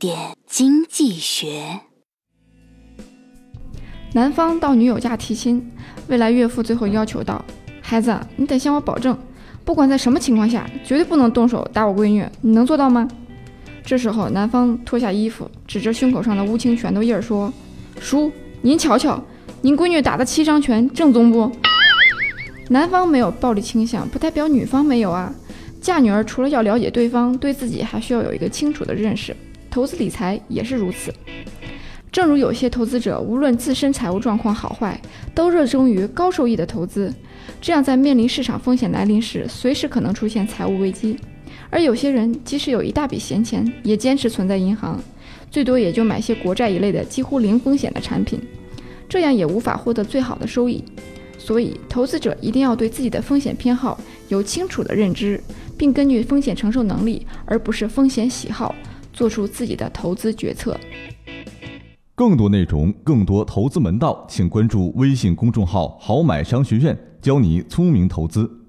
点经济学。男方到女友家提亲，未来岳父最后要求道：“孩子，你得向我保证，不管在什么情况下，绝对不能动手打我闺女，你能做到吗？”这时候，男方脱下衣服，指着胸口上的乌青拳头印儿说：“叔，您瞧瞧，您闺女打的七伤拳正宗不？”男方没有暴力倾向，不代表女方没有啊。嫁女儿除了要了解对方，对自己还需要有一个清楚的认识。投资理财也是如此。正如有些投资者，无论自身财务状况好坏，都热衷于高收益的投资，这样在面临市场风险来临时，随时可能出现财务危机。而有些人即使有一大笔闲钱，也坚持存在银行，最多也就买些国债一类的几乎零风险的产品，这样也无法获得最好的收益。所以，投资者一定要对自己的风险偏好有清楚的认知，并根据风险承受能力，而不是风险喜好，做出自己的投资决策。更多内容，更多投资门道，请关注微信公众号“好买商学院”，教你聪明投资。